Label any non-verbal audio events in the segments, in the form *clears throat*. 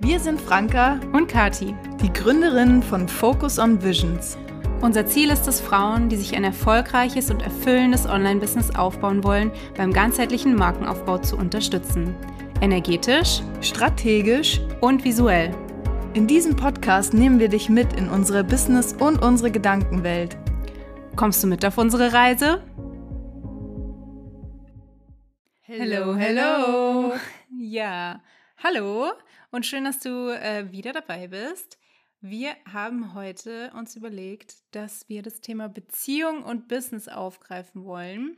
Wir sind Franka und Kati, die Gründerinnen von Focus on Visions. Unser Ziel ist es, Frauen, die sich ein erfolgreiches und erfüllendes Online-Business aufbauen wollen, beim ganzheitlichen Markenaufbau zu unterstützen. Energetisch, strategisch und visuell. In diesem Podcast nehmen wir dich mit in unsere Business- und unsere Gedankenwelt. Kommst du mit auf unsere Reise? Hello, hello. Ja, hallo und schön, dass du äh, wieder dabei bist. Wir haben heute uns überlegt, dass wir das Thema Beziehung und Business aufgreifen wollen.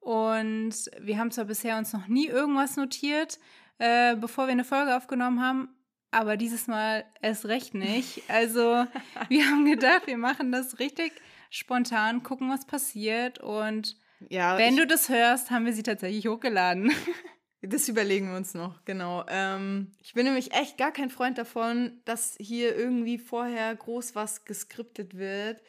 Und wir haben zwar bisher uns noch nie irgendwas notiert, äh, bevor wir eine Folge aufgenommen haben, aber dieses Mal erst recht nicht. Also *laughs* wir haben gedacht, wir machen das richtig spontan, gucken, was passiert. Und ja, wenn du das hörst, haben wir sie tatsächlich hochgeladen. *laughs* Das überlegen wir uns noch, genau. Ähm, ich bin nämlich echt gar kein Freund davon, dass hier irgendwie vorher groß was geskriptet wird.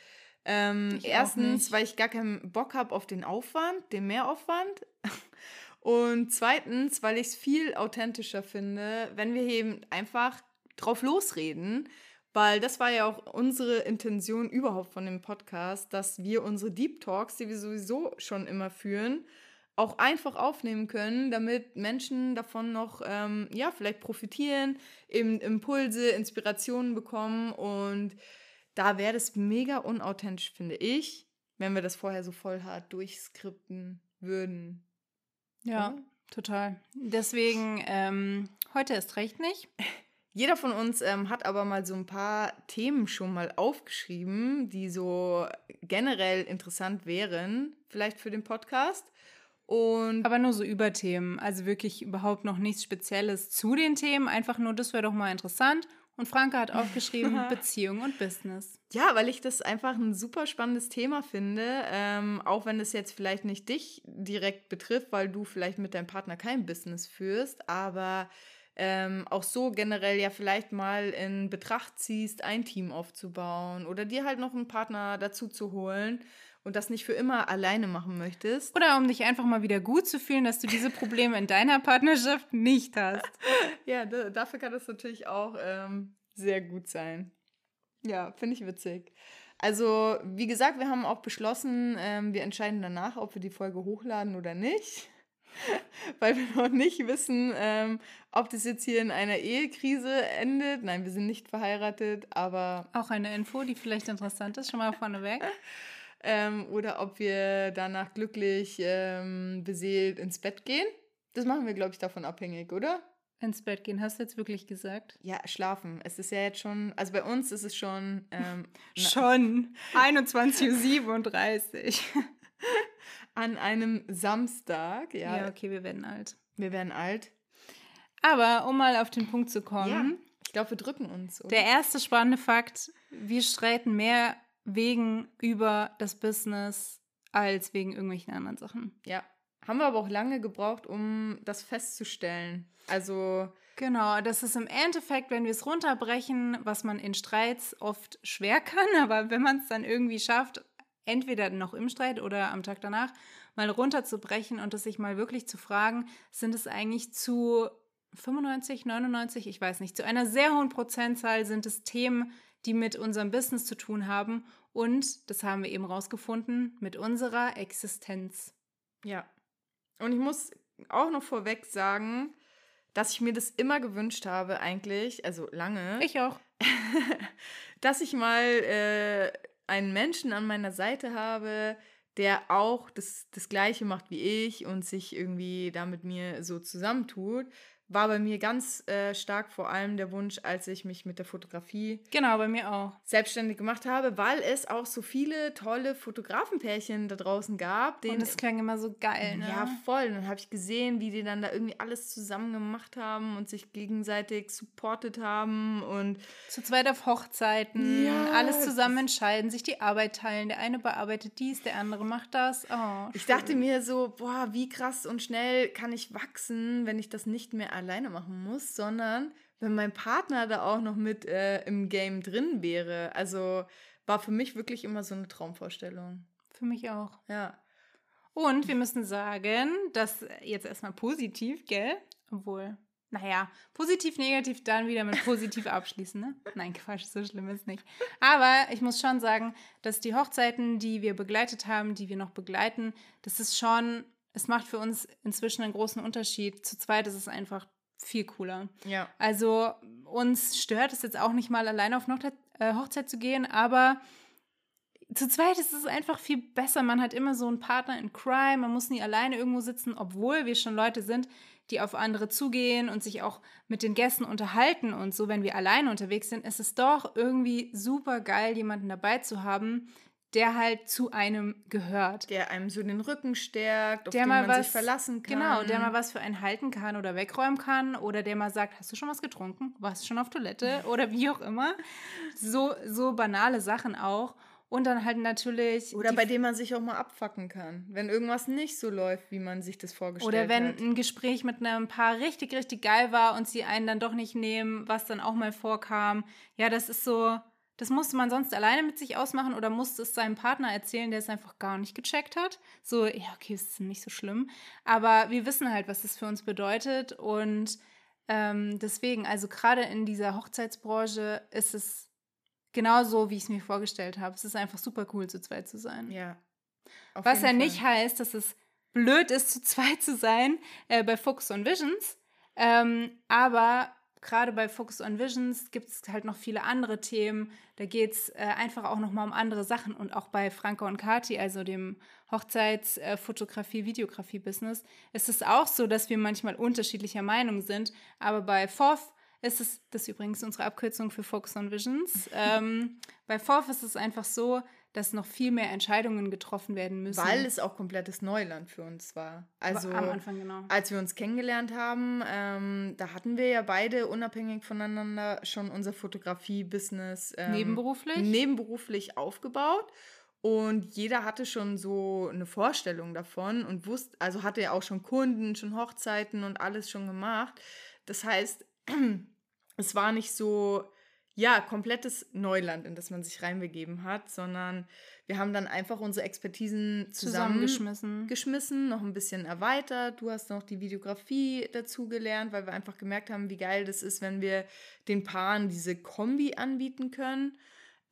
Ähm, erstens, weil ich gar keinen Bock habe auf den Aufwand, den Mehraufwand. *laughs* Und zweitens, weil ich es viel authentischer finde, wenn wir eben einfach drauf losreden. Weil das war ja auch unsere Intention überhaupt von dem Podcast, dass wir unsere Deep Talks, die wir sowieso schon immer führen, auch einfach aufnehmen können, damit Menschen davon noch, ähm, ja, vielleicht profitieren, eben Impulse, Inspirationen bekommen. Und da wäre das mega unauthentisch, finde ich, wenn wir das vorher so voll hart durchskripten würden. Ja, Oder? total. Deswegen ähm, heute ist recht nicht. *laughs* Jeder von uns ähm, hat aber mal so ein paar Themen schon mal aufgeschrieben, die so generell interessant wären, vielleicht für den Podcast. Und Aber nur so Überthemen, also wirklich überhaupt noch nichts Spezielles zu den Themen, einfach nur, das wäre doch mal interessant. Und Franke hat aufgeschrieben, *laughs* Beziehung und Business. Ja, weil ich das einfach ein super spannendes Thema finde, ähm, auch wenn es jetzt vielleicht nicht dich direkt betrifft, weil du vielleicht mit deinem Partner kein Business führst, aber ähm, auch so generell ja vielleicht mal in Betracht ziehst, ein Team aufzubauen oder dir halt noch einen Partner dazu zu holen und das nicht für immer alleine machen möchtest. Oder um dich einfach mal wieder gut zu fühlen, dass du diese Probleme in deiner Partnerschaft nicht hast. *laughs* ja, dafür kann das natürlich auch ähm, sehr gut sein. Ja, finde ich witzig. Also, wie gesagt, wir haben auch beschlossen, ähm, wir entscheiden danach, ob wir die Folge hochladen oder nicht. *laughs* Weil wir noch nicht wissen, ähm, ob das jetzt hier in einer Ehekrise endet. Nein, wir sind nicht verheiratet, aber. Auch eine Info, die vielleicht interessant ist, schon mal vorneweg. *laughs* ähm, oder ob wir danach glücklich ähm, beseelt ins Bett gehen. Das machen wir, glaube ich, davon abhängig, oder? Ins Bett gehen, hast du jetzt wirklich gesagt? Ja, schlafen. Es ist ja jetzt schon, also bei uns ist es schon. Ähm, *laughs* schon 21.37 Uhr. *laughs* An einem Samstag, ja. Ja, okay, wir werden alt. Wir werden alt. Aber um mal auf den Punkt zu kommen. Ja, ich glaube, wir drücken uns. Oder? Der erste spannende Fakt: Wir streiten mehr wegen über das Business als wegen irgendwelchen anderen Sachen. Ja. Haben wir aber auch lange gebraucht, um das festzustellen. Also. Genau, das ist im Endeffekt, wenn wir es runterbrechen, was man in Streits oft schwer kann, *laughs* aber wenn man es dann irgendwie schafft, entweder noch im Streit oder am Tag danach, mal runterzubrechen und es sich mal wirklich zu fragen, sind es eigentlich zu 95, 99, ich weiß nicht, zu einer sehr hohen Prozentzahl sind es Themen, die mit unserem Business zu tun haben und, das haben wir eben rausgefunden, mit unserer Existenz. Ja. Und ich muss auch noch vorweg sagen, dass ich mir das immer gewünscht habe, eigentlich, also lange. Ich auch. *laughs* dass ich mal äh, einen Menschen an meiner Seite habe, der auch das, das Gleiche macht wie ich und sich irgendwie da mit mir so zusammentut war bei mir ganz äh, stark vor allem der Wunsch, als ich mich mit der Fotografie genau bei mir auch selbstständig gemacht habe, weil es auch so viele tolle Fotografenpärchen da draußen gab. Denen, Und das klang immer so geil, ne? Ja, voll. Und dann habe ich gesehen, wie die dann da irgendwie alles zusammen gemacht haben und sich gegenseitig supportet haben und zu zweit auf Hochzeiten, ja, alles zusammen entscheiden, sich die Arbeit teilen. Der eine bearbeitet dies, der andere macht das. Oh, ich dachte mir so, boah, wie krass und schnell kann ich wachsen, wenn ich das nicht mehr alleine machen muss, sondern wenn mein Partner da auch noch mit äh, im Game drin wäre. Also war für mich wirklich immer so eine Traumvorstellung. Für mich auch. Ja. Und wir müssen sagen, dass jetzt erstmal positiv, gell? Obwohl, naja, positiv, negativ, dann wieder mit positiv *laughs* abschließen, ne? Nein, Quatsch, so schlimm ist nicht. Aber ich muss schon sagen, dass die Hochzeiten, die wir begleitet haben, die wir noch begleiten, das ist schon, es macht für uns inzwischen einen großen Unterschied. Zu zweit ist es einfach viel cooler. Ja. Also uns stört es jetzt auch nicht mal alleine auf Hochzeit, äh, Hochzeit zu gehen, aber zu zweit ist es einfach viel besser. Man hat immer so einen Partner in Crime, man muss nie alleine irgendwo sitzen, obwohl wir schon Leute sind, die auf andere zugehen und sich auch mit den Gästen unterhalten und so, wenn wir alleine unterwegs sind, ist es doch irgendwie super geil, jemanden dabei zu haben, der halt zu einem gehört. Der einem so den Rücken stärkt, auf der den mal man was, sich verlassen kann. Genau, der mal was für einen halten kann oder wegräumen kann oder der mal sagt, hast du schon was getrunken? Warst du schon auf Toilette? *laughs* Oder wie auch immer. So, so banale Sachen auch. Und dann halt natürlich. Oder bei dem man sich auch mal abfacken kann, wenn irgendwas nicht so läuft, wie man sich das vorgestellt Oder wenn hat. ein Gespräch mit einem Paar richtig, richtig geil war und sie einen dann doch nicht nehmen, was dann auch mal vorkam. Ja, das ist so, das musste man sonst alleine mit sich ausmachen oder musste es seinem Partner erzählen, der es einfach gar nicht gecheckt hat. So, ja, okay, es ist nicht so schlimm. Aber wir wissen halt, was das für uns bedeutet und ähm, deswegen, also gerade in dieser Hochzeitsbranche ist es genauso, wie ich es mir vorgestellt habe. Es ist einfach super cool, zu zweit zu sein. Ja. Was ja Fall. nicht heißt, dass es blöd ist, zu *laughs* zweit zu sein äh, bei Focus on Visions. Ähm, aber gerade bei Focus on Visions gibt es halt noch viele andere Themen. Da geht es äh, einfach auch nochmal um andere Sachen. Und auch bei Franka und Kati, also dem Hochzeitsfotografie, Videografie-Business, ist es auch so, dass wir manchmal unterschiedlicher Meinung sind. Aber bei FOF ist es, das ist übrigens unsere Abkürzung für Focus on Visions, *laughs* ähm, bei FOF ist es einfach so, dass noch viel mehr Entscheidungen getroffen werden müssen. Weil es auch komplettes Neuland für uns war. Also am Anfang, genau. als wir uns kennengelernt haben, ähm, da hatten wir ja beide unabhängig voneinander schon unser Fotografie-Business ähm, Nebenberuflich? nebenberuflich aufgebaut. Und jeder hatte schon so eine Vorstellung davon und wusste, also hatte ja auch schon Kunden, schon Hochzeiten und alles schon gemacht. Das heißt, *clears throat* es war nicht so, ja, komplettes Neuland, in das man sich reinbegeben hat, sondern wir haben dann einfach unsere Expertisen zusammen Zusammengeschmissen. geschmissen, noch ein bisschen erweitert. Du hast noch die Videografie dazu gelernt, weil wir einfach gemerkt haben, wie geil das ist, wenn wir den Paaren diese Kombi anbieten können.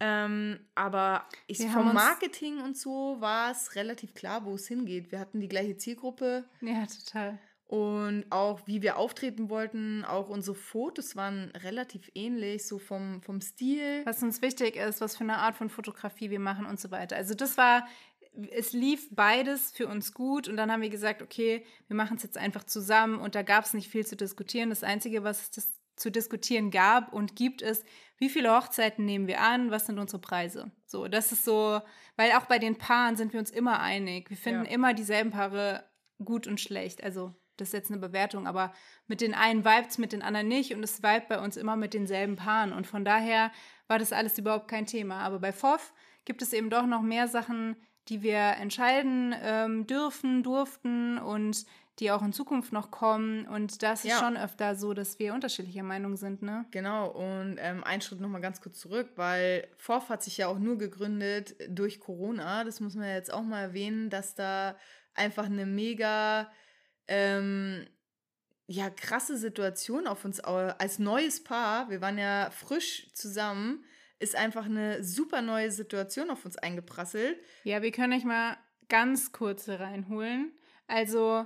Ähm, aber ich, Wir vom Marketing und so war es relativ klar, wo es hingeht. Wir hatten die gleiche Zielgruppe Ja, total. Und auch wie wir auftreten wollten, auch unsere Fotos waren relativ ähnlich, so vom, vom Stil. Was uns wichtig ist, was für eine Art von Fotografie wir machen und so weiter. Also das war, es lief beides für uns gut und dann haben wir gesagt, okay, wir machen es jetzt einfach zusammen und da gab es nicht viel zu diskutieren. Das Einzige, was es zu diskutieren gab und gibt, ist, wie viele Hochzeiten nehmen wir an, was sind unsere Preise. So, das ist so, weil auch bei den Paaren sind wir uns immer einig. Wir finden Ja. immer dieselben Paare gut und schlecht. Also das ist jetzt eine Bewertung, aber mit den einen vibet es, mit den anderen nicht und es vibet bei uns immer mit denselben Paaren. Und von daher war das alles überhaupt kein Thema. Aber bei FOF gibt es eben doch noch mehr Sachen, die wir entscheiden ähm, dürfen, durften und die auch in Zukunft noch kommen. Und das ist Ja. schon öfter so, dass wir unterschiedlicher Meinung sind, ne? Genau, und ähm, einen Schritt nochmal ganz kurz zurück, weil FOF hat sich ja auch nur gegründet durch Corona. Das muss man jetzt auch mal erwähnen, dass da einfach eine mega ähm, ja, krasse Situation auf uns als neues Paar, wir waren ja frisch zusammen, ist einfach eine super neue Situation auf uns eingeprasselt. Ja, wir können euch mal ganz kurz hier reinholen. Also,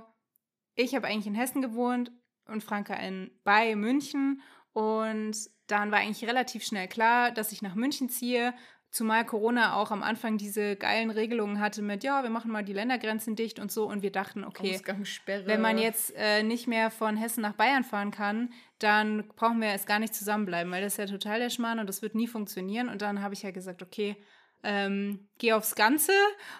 ich habe eigentlich in Hessen gewohnt und Franka in bei München. Und dann war eigentlich relativ schnell klar, dass ich nach München ziehe. Zumal Corona auch am Anfang diese geilen Regelungen hatte mit, ja, wir machen mal die Ländergrenzen dicht und so. Und wir dachten, okay, wenn man jetzt äh, nicht mehr von Hessen nach Bayern fahren kann, dann brauchen wir erst gar nicht zusammenbleiben, weil das ist ja total der Schmarrn und das wird nie funktionieren. Und dann habe ich ja gesagt, okay, ähm, geh aufs Ganze.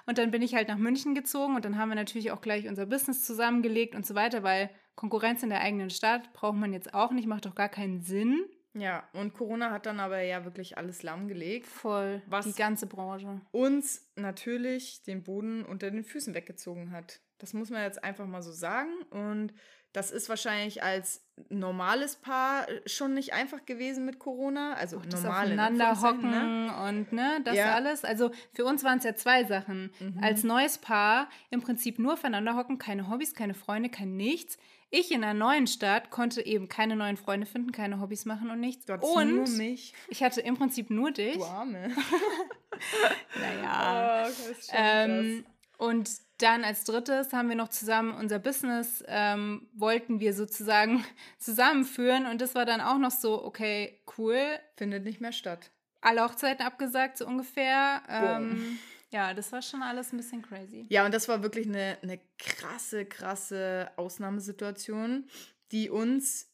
Und dann bin ich halt nach München gezogen und dann haben wir natürlich auch gleich unser Business zusammengelegt und so weiter, weil Konkurrenz in der eigenen Stadt braucht man jetzt auch nicht, macht doch gar keinen Sinn. Ja, und Corona hat dann aber ja wirklich alles lahmgelegt. Voll Was- die ganze Branche. uns natürlich den Boden unter den Füßen weggezogen hat. Das muss man jetzt einfach mal so sagen. Und das ist wahrscheinlich als normales Paar schon nicht einfach gewesen mit Corona. Also das normal in aufeinander Anführungszeichen, hocken ne? und ne, das Ja. alles. Also für uns waren es ja zwei Sachen. Mhm. Als neues Paar im Prinzip nur aufeinander hocken, keine Hobbys, keine Freunde, kein nichts. Ich in einer neuen Stadt konnte eben keine neuen Freunde finden, keine Hobbys machen und nichts. Gott, und nur mich. ich hatte im Prinzip nur dich. Du Arme. *laughs* naja. Oh, schon Ähm, und dann als drittes haben wir noch zusammen unser Business, ähm, wollten wir sozusagen *laughs* zusammenführen. Und das war dann auch noch so, okay, cool. Findet nicht mehr statt. Alle Hochzeiten abgesagt, so ungefähr. Ähm, ja, das war schon alles ein bisschen crazy. Ja, und das war wirklich eine, eine krasse, krasse Ausnahmesituation, die uns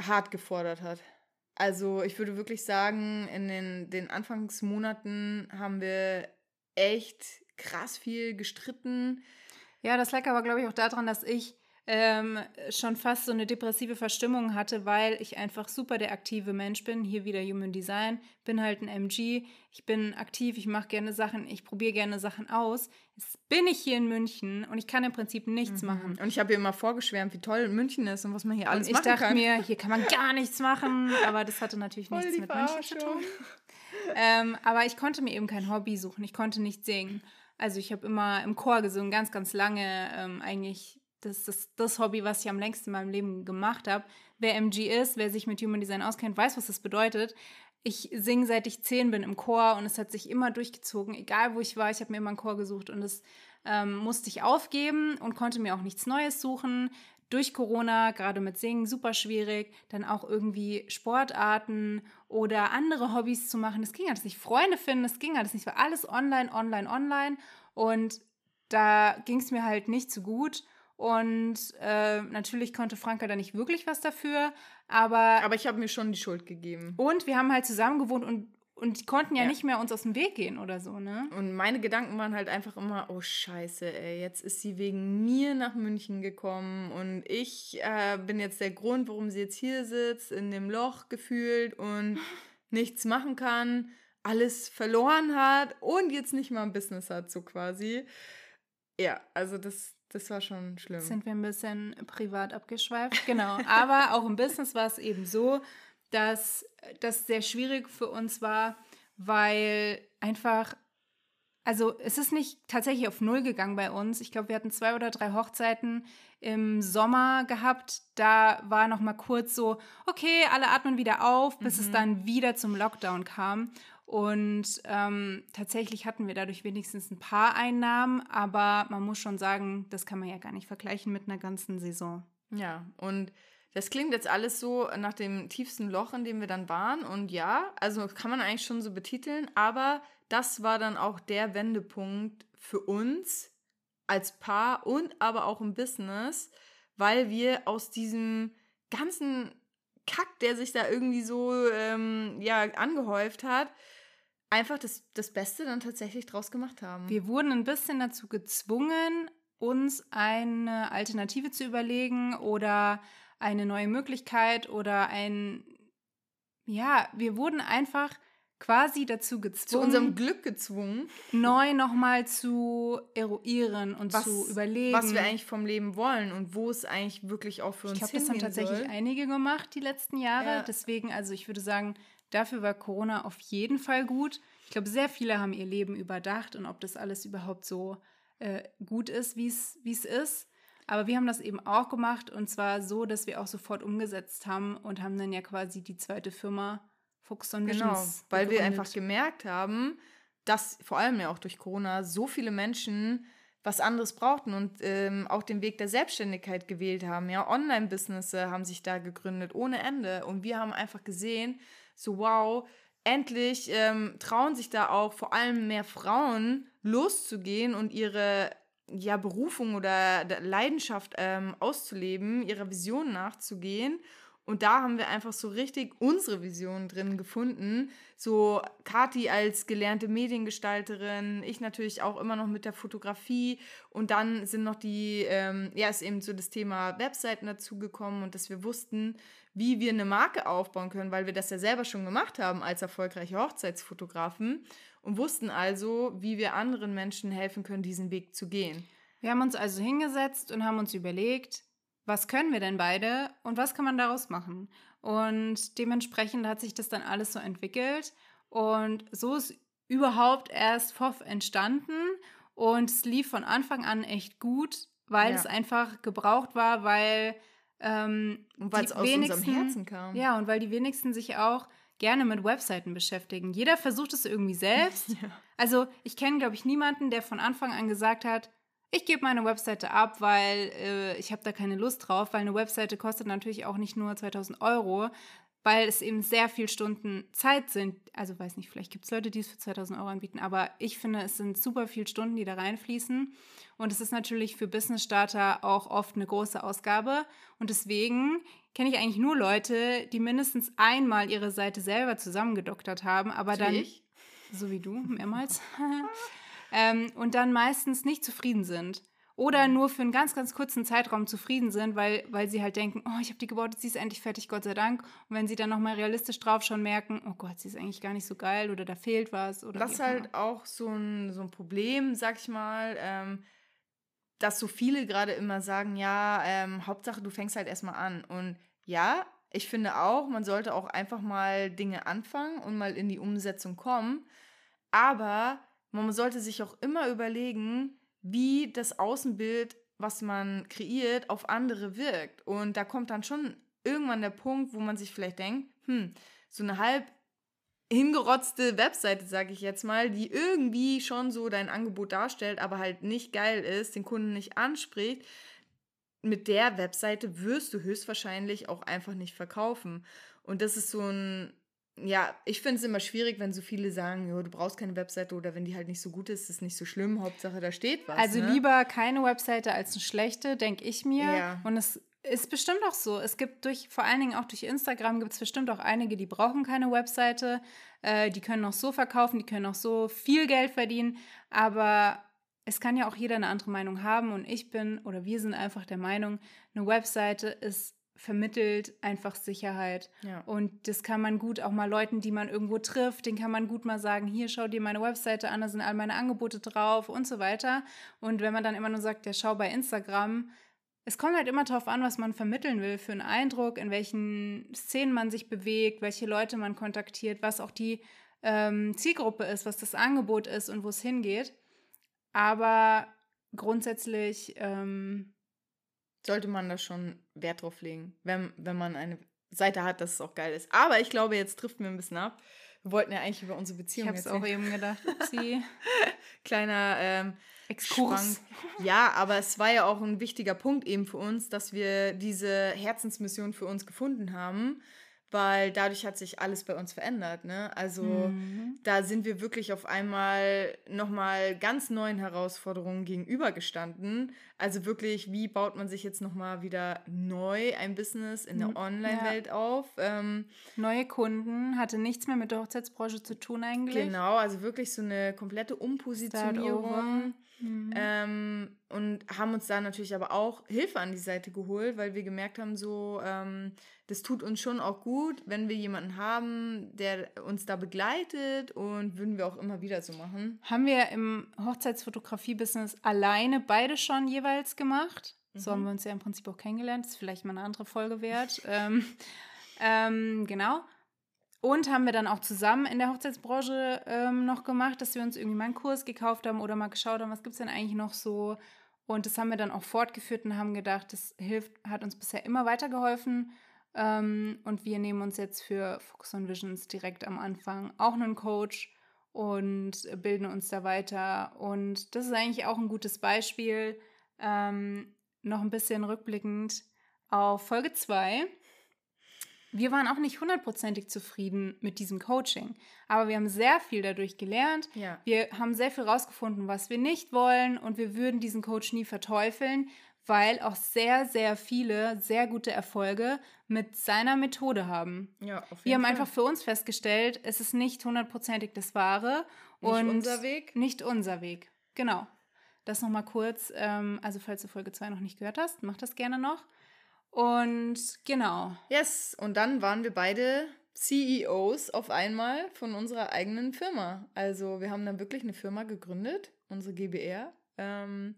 hart gefordert hat. Also ich würde wirklich sagen, in den, den Anfangsmonaten haben wir echt krass viel gestritten. Ja, das lag aber, glaube ich, auch daran, dass ich ähm, schon fast so eine depressive Verstimmung hatte, weil ich einfach super der aktive Mensch bin. Hier wieder Human Design, bin halt ein MG. Ich bin aktiv, ich mache gerne Sachen, ich probiere gerne Sachen aus. Jetzt bin ich hier in München und ich kann im Prinzip nichts machen. Und ich habe ihr immer vorgeschwärmt, wie toll München ist und was man hier Mhm. alles Und ich machen dachte kann. mir, hier kann man gar nichts machen, aber das hatte natürlich Voll nichts mit München zu tun. Ähm, aber ich konnte mir eben kein Hobby suchen. Ich konnte nicht singen. Also ich habe immer im Chor gesungen, ganz, ganz lange. Ähm, eigentlich das ist das Hobby, was ich am längsten in meinem Leben gemacht habe. Wer MG ist, wer sich mit Human Design auskennt, weiß, was das bedeutet. Ich singe seit ich zehn bin im Chor und es hat sich immer durchgezogen, egal wo ich war. Ich habe mir immer einen Chor gesucht und das ähm, musste ich aufgeben und konnte mir auch nichts Neues suchen. Durch Corona, gerade mit Singen, super schwierig. Dann auch irgendwie Sportarten oder andere Hobbys zu machen. Das ging alles nicht. Freunde finden, das ging alles nicht. War alles online, online, online. Und da ging es mir halt nicht so gut. Und äh, natürlich konnte Franka da nicht wirklich was dafür. Aber, Aber ich habe mir schon die Schuld gegeben. und wir haben halt zusammen gewohnt und, und konnten ja, Ja. nicht mehr uns aus dem Weg gehen oder so, ne? Und meine Gedanken waren halt einfach immer, oh scheiße, ey, jetzt ist sie wegen mir nach München gekommen und ich äh, bin jetzt der Grund, warum sie jetzt hier sitzt, in dem Loch gefühlt und *laughs* nichts machen kann, alles verloren hat und jetzt nicht mal ein Business hat, so quasi. Ja, also das, das war schon schlimm. Sind wir ein bisschen privat abgeschweift. Genau. Aber auch im Business war es eben so, dass das sehr schwierig für uns war, weil einfach, also es ist nicht tatsächlich auf Null gegangen bei uns. Ich glaube, wir hatten zwei oder drei Hochzeiten im Sommer gehabt. Da war noch mal kurz so, okay, alle atmen wieder auf, bis es Mhm. dann wieder zum Lockdown kam. Und ähm, tatsächlich hatten wir dadurch wenigstens ein paar Einnahmen, aber man muss schon sagen, das kann man ja gar nicht vergleichen mit einer ganzen Saison. Ja, und das klingt jetzt alles so nach dem tiefsten Loch, in dem wir dann waren. Und ja, also kann man eigentlich schon so betiteln, aber das war dann auch der Wendepunkt für uns als Paar und aber auch im Business, weil wir aus diesem ganzen Kack, der sich da irgendwie so ähm, ja, angehäuft hat, einfach das, das Beste dann tatsächlich draus gemacht haben. Wir wurden ein bisschen dazu gezwungen, uns eine Alternative zu überlegen oder eine neue Möglichkeit oder ein, ja, wir wurden einfach quasi dazu zu gezwungen, unserem Glück gezwungen, neu nochmal zu eruieren und was, zu überlegen. was wir eigentlich vom Leben wollen und wo es eigentlich wirklich auch für Ich uns glaube, das haben hingehen tatsächlich soll. einige gemacht die letzten Jahre. Ja. Deswegen, also ich würde sagen, dafür war Corona auf jeden Fall gut. Ich glaube, sehr viele haben ihr Leben überdacht und ob das alles überhaupt so äh, gut ist, wie es ist. Aber wir haben das eben auch gemacht und zwar so, dass wir auch sofort umgesetzt haben und haben dann ja quasi die zweite Firma Focus on Genau, Visions weil wir gegründet. einfach gemerkt haben, dass vor allem ja auch durch Corona so viele Menschen was anderes brauchten und ähm, auch den Weg der Selbstständigkeit gewählt haben. Ja, Online-Business haben sich da gegründet ohne Ende. Und wir haben einfach gesehen, so wow, endlich ähm, trauen sich da auch vor allem mehr Frauen loszugehen und ihre ja, Berufung oder der Leidenschaft ähm, auszuleben, ihrer Vision nachzugehen. Und da haben wir einfach so richtig unsere Vision drin gefunden. So Kati als gelernte Mediengestalterin, ich natürlich auch immer noch mit der Fotografie. Und dann sind noch die, ähm, ja, ist eben so das Thema Webseiten dazugekommen und dass wir wussten, wie wir eine Marke aufbauen können, weil wir das ja selber schon gemacht haben als erfolgreiche Hochzeitsfotografen und wussten also, wie wir anderen Menschen helfen können, diesen Weg zu gehen. Wir haben uns also hingesetzt und haben uns überlegt, was können wir denn beide und was kann man daraus machen? Und dementsprechend hat sich das dann alles so entwickelt und so ist überhaupt erst FOF entstanden und es lief von Anfang an echt gut, weil ja. es einfach gebraucht war, weil ähm, und weil es aus unserem Herzen kam. Ja, und weil die wenigsten sich auch gerne mit Webseiten beschäftigen. Jeder versucht es irgendwie selbst. *laughs* ja. Also ich kenne, glaube ich, niemanden, der von Anfang an gesagt hat, ich gebe meine Webseite ab, weil äh, ich habe da keine Lust drauf, weil eine Webseite kostet natürlich auch nicht nur 2000 Euro, weil es eben sehr viele Stunden Zeit sind. Also weiß nicht, vielleicht gibt es Leute, die es für 2000 Euro anbieten, aber ich finde, es sind super viele Stunden, die da reinfließen. Und es ist natürlich für Business-Starter auch oft eine große Ausgabe. Und deswegen kenne ich eigentlich nur Leute, die mindestens einmal ihre Seite selber zusammengedoktert haben, aber so dann. Wie ich? So wie du, mehrmals. *laughs* *laughs* ähm, und dann meistens nicht zufrieden sind oder nur für einen ganz, ganz kurzen Zeitraum zufrieden sind, weil, weil sie halt denken, oh, ich habe die gebaut, sie ist endlich fertig, Gott sei Dank. Und wenn sie dann nochmal realistisch drauf schon merken, oh Gott, sie ist eigentlich gar nicht so geil oder da fehlt was. Oder das ist halt auch so ein, so ein Problem, sag ich mal, ähm, dass so viele gerade immer sagen, ja, ähm, Hauptsache du fängst halt erstmal an. Und ja, ich finde auch, man sollte auch einfach mal Dinge anfangen und mal in die Umsetzung kommen. Aber man sollte sich auch immer überlegen, wie das Außenbild, was man kreiert, auf andere wirkt. Und da kommt dann schon irgendwann der Punkt, wo man sich vielleicht denkt, hm, so eine halb hingerotzte Webseite, sage ich jetzt mal, die irgendwie schon so dein Angebot darstellt, aber halt nicht geil ist, den Kunden nicht anspricht, mit der Webseite wirst du höchstwahrscheinlich auch einfach nicht verkaufen. Und das ist so ein ja, ich finde es immer schwierig, wenn so viele sagen, jo, du brauchst keine Webseite oder wenn die halt nicht so gut ist, ist nicht so schlimm. Hauptsache, da steht was. Also ne? lieber keine Webseite als eine schlechte, denke ich mir. Ja. Und es ist bestimmt auch so. Es gibt durch, vor allen Dingen auch durch Instagram, gibt es bestimmt auch einige, die brauchen keine Webseite. Äh, die können auch so verkaufen, die können auch so viel Geld verdienen. Aber es kann ja auch jeder eine andere Meinung haben. Und ich bin oder wir sind einfach der Meinung, eine Webseite ist vermittelt einfach Sicherheit. Ja. Und das kann man gut auch mal Leuten, die man irgendwo trifft, den kann man gut mal sagen, hier schau dir meine Webseite an, da sind all meine Angebote drauf und so weiter. Und wenn man dann immer nur sagt, ja, schau bei Instagram, es kommt halt immer darauf an, was man vermitteln will, für einen Eindruck, in welchen Szenen man sich bewegt, welche Leute man kontaktiert, was auch die ähm, Zielgruppe ist, was das Angebot ist und wo es hingeht. Aber grundsätzlich ähm, sollte man da schon Wert drauf legen, wenn, wenn man eine Seite hat, dass es auch geil ist. Aber ich glaube, jetzt trifft mir ein bisschen ab. Wir wollten ja eigentlich über unsere Beziehung Ich habe es auch eben gedacht. Upsi. *laughs* Kleiner ähm, Exkurs. Ja, aber es war ja auch ein wichtiger Punkt eben für uns, dass wir diese Herzensmission für uns gefunden haben weil dadurch hat sich alles bei uns verändert. Ne? Also mhm. da sind wir wirklich auf einmal nochmal ganz neuen Herausforderungen gegenübergestanden. Also wirklich, wie baut man sich jetzt nochmal wieder neu ein Business in der Online-Welt ja. auf? Ähm, Neue Kunden, hatte nichts mehr mit der Hochzeitsbranche zu tun eigentlich. Genau, also wirklich so eine komplette Umpositionierung. Mhm. Und haben uns da natürlich aber auch Hilfe an die Seite geholt, weil wir gemerkt haben, so, ähm, das tut uns schon auch gut, wenn wir jemanden haben, der uns da begleitet und würden wir auch immer wieder so machen. Haben wir im Hochzeitsfotografie-Business alleine beide schon jeweils gemacht. Mhm. So haben wir uns ja im Prinzip auch kennengelernt. Das ist vielleicht mal eine andere Folge wert. *laughs* ähm, ähm, genau. Und haben wir dann auch zusammen in der Hochzeitsbranche ähm, noch gemacht, dass wir uns irgendwie mal einen Kurs gekauft haben oder mal geschaut haben, was gibt es denn eigentlich noch so. Und das haben wir dann auch fortgeführt und haben gedacht, das hilft, hat uns bisher immer weitergeholfen. Ähm, und wir nehmen uns jetzt für Focus on Visions direkt am Anfang auch einen Coach und bilden uns da weiter. Und das ist eigentlich auch ein gutes Beispiel, ähm, noch ein bisschen rückblickend auf Folge 2 wir waren auch nicht hundertprozentig zufrieden mit diesem Coaching, aber wir haben sehr viel dadurch gelernt. Ja. Wir haben sehr viel rausgefunden, was wir nicht wollen und wir würden diesen Coach nie verteufeln, weil auch sehr, sehr viele sehr gute Erfolge mit seiner Methode haben. Ja, auf jeden wir haben Fall. einfach für uns festgestellt, es ist nicht hundertprozentig das Wahre nicht und unser Weg. Nicht unser Weg. Genau. Das nochmal kurz. Ähm, also, falls du Folge 2 noch nicht gehört hast, mach das gerne noch. Und genau. Yes, und dann waren wir beide CEOs auf einmal von unserer eigenen Firma. Also wir haben dann wirklich eine Firma gegründet, unsere GBR, ähm,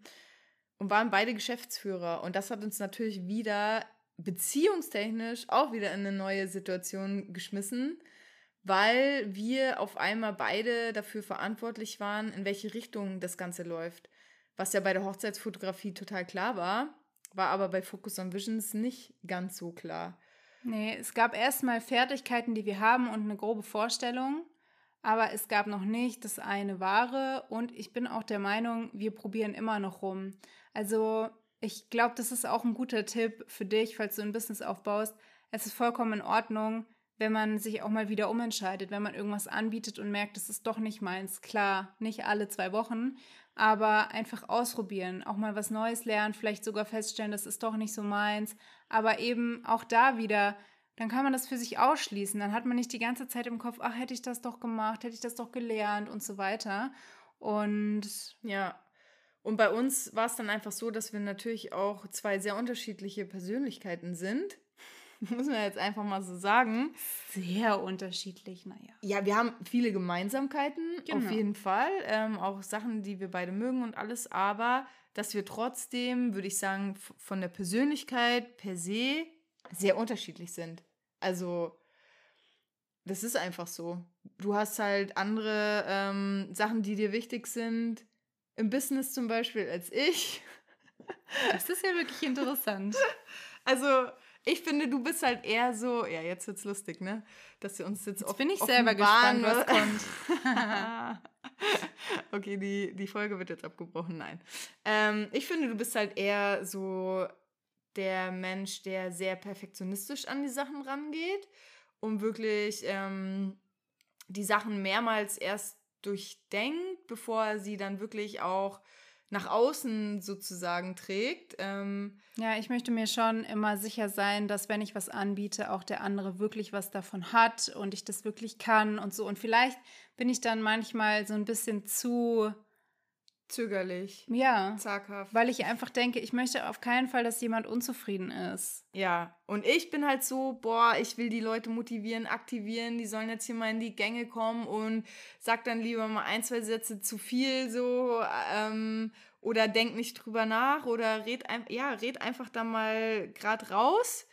und waren beide Geschäftsführer. Und das hat uns natürlich wieder beziehungstechnisch auch wieder in eine neue Situation geschmissen, weil wir auf einmal beide dafür verantwortlich waren, in welche Richtung das Ganze läuft was ja bei der Hochzeitsfotografie total klar war, war aber bei Focus on Visions nicht ganz so klar. Nee, es gab erstmal Fertigkeiten, die wir haben und eine grobe Vorstellung, aber es gab noch nicht das eine wahre und ich bin auch der Meinung, wir probieren immer noch rum. Also ich glaube, das ist auch ein guter Tipp für dich, falls du ein Business aufbaust. Es ist vollkommen in Ordnung, wenn man sich auch mal wieder umentscheidet, wenn man irgendwas anbietet und merkt, das ist doch nicht meins. Klar, nicht alle zwei Wochen, aber einfach ausprobieren, auch mal was Neues lernen, vielleicht sogar feststellen, das ist doch nicht so meins, aber eben auch da wieder, dann kann man das für sich ausschließen, dann hat man nicht die ganze Zeit im Kopf, ach, hätte ich das doch gemacht, hätte ich das doch gelernt und so weiter. Und ja, und bei uns war es dann einfach so, dass wir natürlich auch zwei sehr unterschiedliche Persönlichkeiten sind. *laughs* Muss man jetzt einfach mal so sagen. Sehr unterschiedlich, naja. Ja, wir haben viele Gemeinsamkeiten, genau. auf jeden Fall. Ähm, auch Sachen, die wir beide mögen und alles. Aber dass wir trotzdem, würde ich sagen, von der Persönlichkeit per se sehr unterschiedlich sind. Also, das ist einfach so. Du hast halt andere ähm, Sachen, die dir wichtig sind. Im Business zum Beispiel als ich. Das ist ja wirklich interessant. *laughs* Also, ich finde, du bist halt eher so, ja, jetzt wird's lustig, ne? Dass wir uns jetzt, jetzt bin ich selber gespannt, was kommt. *laughs* okay, die, die Folge wird jetzt abgebrochen. Nein. Ähm, ich finde, du bist halt eher so der Mensch, der sehr perfektionistisch an die Sachen rangeht und wirklich ähm, die Sachen mehrmals erst durchdenkt, bevor er sie dann wirklich auch nach außen sozusagen trägt. Ähm, ja, ich möchte mir schon immer sicher sein, dass wenn ich was anbiete, auch der andere wirklich was davon hat und ich das wirklich kann und so. Und vielleicht bin ich dann manchmal so ein bisschen zu zögerlich. Ja. Zaghaft. Weil ich einfach denke, ich möchte auf keinen Fall, dass jemand unzufrieden ist. Ja. Und ich bin halt so, boah, ich will die Leute motivieren, aktivieren, die sollen jetzt hier mal in die Gänge kommen und sag dann lieber mal ein, zwei Sätze zu viel so ähm, oder denk nicht drüber nach oder red, ja, red einfach da mal gerade raus.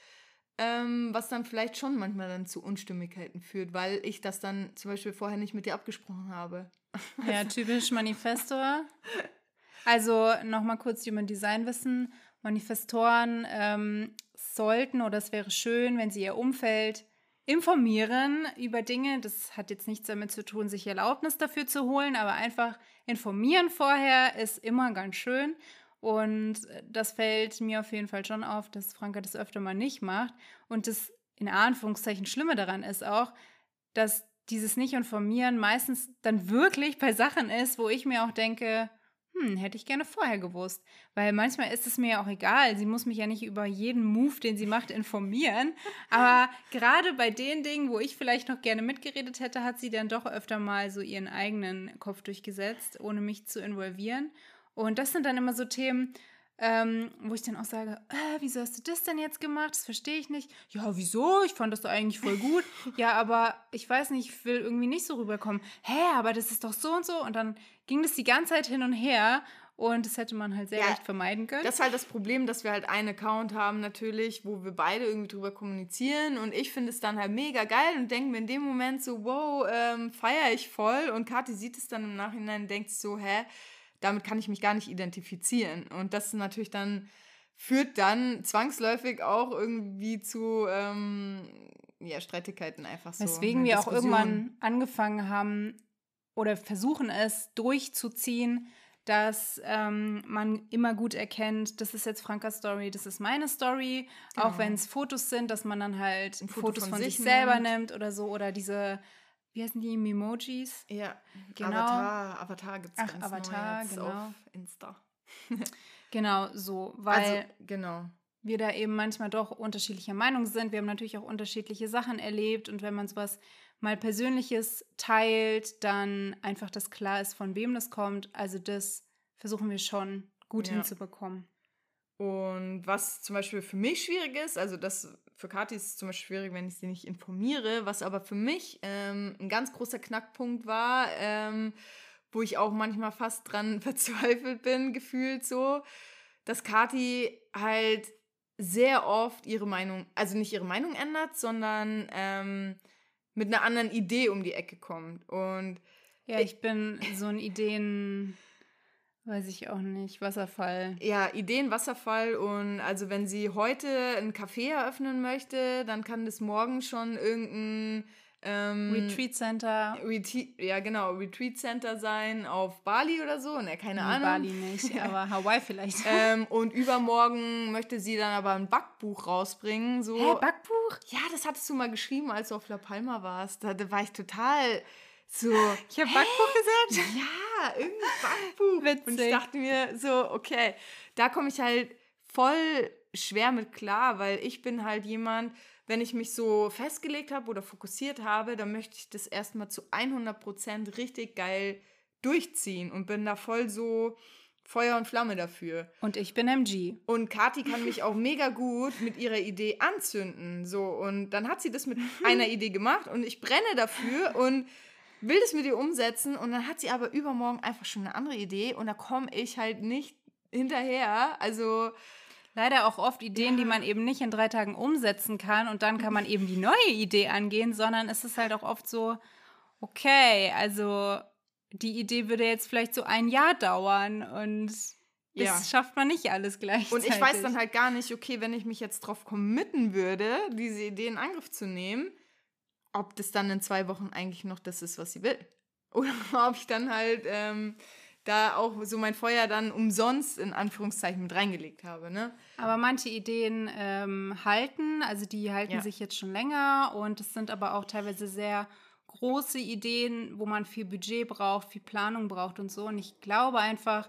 Ähm, was dann vielleicht schon manchmal dann zu Unstimmigkeiten führt, weil ich das dann zum Beispiel vorher nicht mit dir abgesprochen habe. *laughs* Ja, typisch Manifestor. Also nochmal kurz Human Design wissen. Manifestoren ähm, sollten oder es wäre schön, wenn sie ihr Umfeld informieren über Dinge. Das hat jetzt nichts damit zu tun, sich Erlaubnis dafür zu holen, aber einfach informieren vorher ist immer ganz schön. Und das fällt mir auf jeden Fall schon auf, dass Franka das öfter mal nicht macht. Und das in Anführungszeichen Schlimme daran ist auch, dass dieses Nicht-Informieren meistens dann wirklich bei Sachen ist, wo ich mir auch denke, hm, hätte ich gerne vorher gewusst. Weil manchmal ist es mir ja auch egal. Sie muss mich ja nicht über jeden Move, den sie macht, informieren. *laughs* Aber gerade bei den Dingen, wo ich vielleicht noch gerne mitgeredet hätte, hat sie dann doch öfter mal so ihren eigenen Kopf durchgesetzt, ohne mich zu involvieren. Und das sind dann immer so Themen, ähm, wo ich dann auch sage, äh, wieso hast du das denn jetzt gemacht? Das verstehe ich nicht. Ja, wieso? Ich fand das doch eigentlich voll gut. *laughs* ja, aber ich weiß nicht, ich will irgendwie nicht so rüberkommen. Hä, aber das ist doch so und so. Und dann ging das die ganze Zeit hin und her. Und das hätte man halt sehr ja, leicht vermeiden können. Das ist halt das Problem, dass wir halt einen Account haben natürlich, wo wir beide irgendwie drüber kommunizieren. Und ich finde es dann halt mega geil und denke mir in dem Moment so, wow, ähm, feiere ich voll. Und Kathi sieht es dann im Nachhinein und denkt so, hä, damit kann ich mich gar nicht identifizieren. Und das natürlich dann führt dann zwangsläufig auch irgendwie zu ähm, ja, Streitigkeiten einfach so. Weswegen wir auch irgendwann angefangen haben oder versuchen es durchzuziehen, dass ähm, man immer gut erkennt, das ist jetzt Frankas Story, das ist meine Story. Genau. Auch wenn es Fotos sind, dass man dann halt Foto Fotos von, von sich, sich selber nimmt oder so oder diese wie heißen die Memojis? Ja, genau. Avatar, Avatar gibt es ganz Avatar, neu genau. auf Insta. *laughs* genau, so, weil also, genau. wir da eben manchmal doch unterschiedlicher Meinung sind. Wir haben natürlich auch unterschiedliche Sachen erlebt und wenn man sowas mal Persönliches teilt, dann einfach, dass klar ist, von wem das kommt. Also das versuchen wir schon gut ja. hinzubekommen. Und was zum Beispiel für mich schwierig ist, also das für Kathi ist es zum Beispiel schwierig, wenn ich sie nicht informiere, was aber für mich ähm, ein ganz großer Knackpunkt war, ähm, wo ich auch manchmal fast dran *laughs* verzweifelt bin, gefühlt so, dass Kathi halt sehr oft ihre Meinung, also nicht ihre Meinung ändert, sondern ähm, mit einer anderen Idee um die Ecke kommt. Und ja, ich bin so ein Ideen Weiß ich auch nicht. Wasserfall. Ja, Ideen Wasserfall. Und also wenn sie heute ein Café eröffnen möchte, dann kann das morgen schon irgendein ähm, Retreat Center. Retreat, ja, genau, Retreat Center sein auf Bali oder so. Ne, keine Nee, Ahnung. Bali nicht, *laughs* aber Hawaii vielleicht. Ähm, und übermorgen möchte sie dann aber ein Backbuch rausbringen. So. Hä, Backbuch? ja, das hattest du mal geschrieben, als du auf La Palma warst. Da, da war ich total so. Ich habe Backbuch gesagt. Ja, irgendein Backbuch. Witzig. Und ich dachte mir so, okay, da komme ich halt voll schwer mit klar, weil ich bin halt jemand, wenn ich mich so festgelegt habe oder fokussiert habe, dann möchte ich das erstmal zu 100% richtig geil durchziehen und bin da voll so Feuer und Flamme dafür. Und ich bin MG. Und Kati kann mich auch mega gut mit ihrer Idee anzünden. So, und dann hat sie das mit *laughs* einer Idee gemacht und ich brenne dafür und will das mit ihr umsetzen. Und dann hat sie aber übermorgen einfach schon eine andere Idee und da komme ich halt nicht hinterher. Also, Leider auch oft Ideen, die man eben nicht in drei Tagen umsetzen kann und dann kann man eben die neue Idee angehen, sondern es ist halt auch oft so, okay, also die Idee würde jetzt vielleicht so ein Jahr dauern und das Ja. schafft man nicht alles gleichzeitig. und ich weiß dann halt gar nicht, okay, wenn ich mich jetzt drauf committen würde, diese Idee in Angriff zu nehmen, ob das dann in zwei Wochen eigentlich noch das ist, was sie will. *laughs* Oder ob ich dann halt ähm, da auch so mein Feuer dann umsonst in Anführungszeichen mit reingelegt habe, ne? Aber manche Ideen ähm, halten, also die halten Ja. sich jetzt schon länger und es sind aber auch teilweise sehr große Ideen, wo man viel Budget braucht, viel Planung braucht und so. Und ich glaube einfach,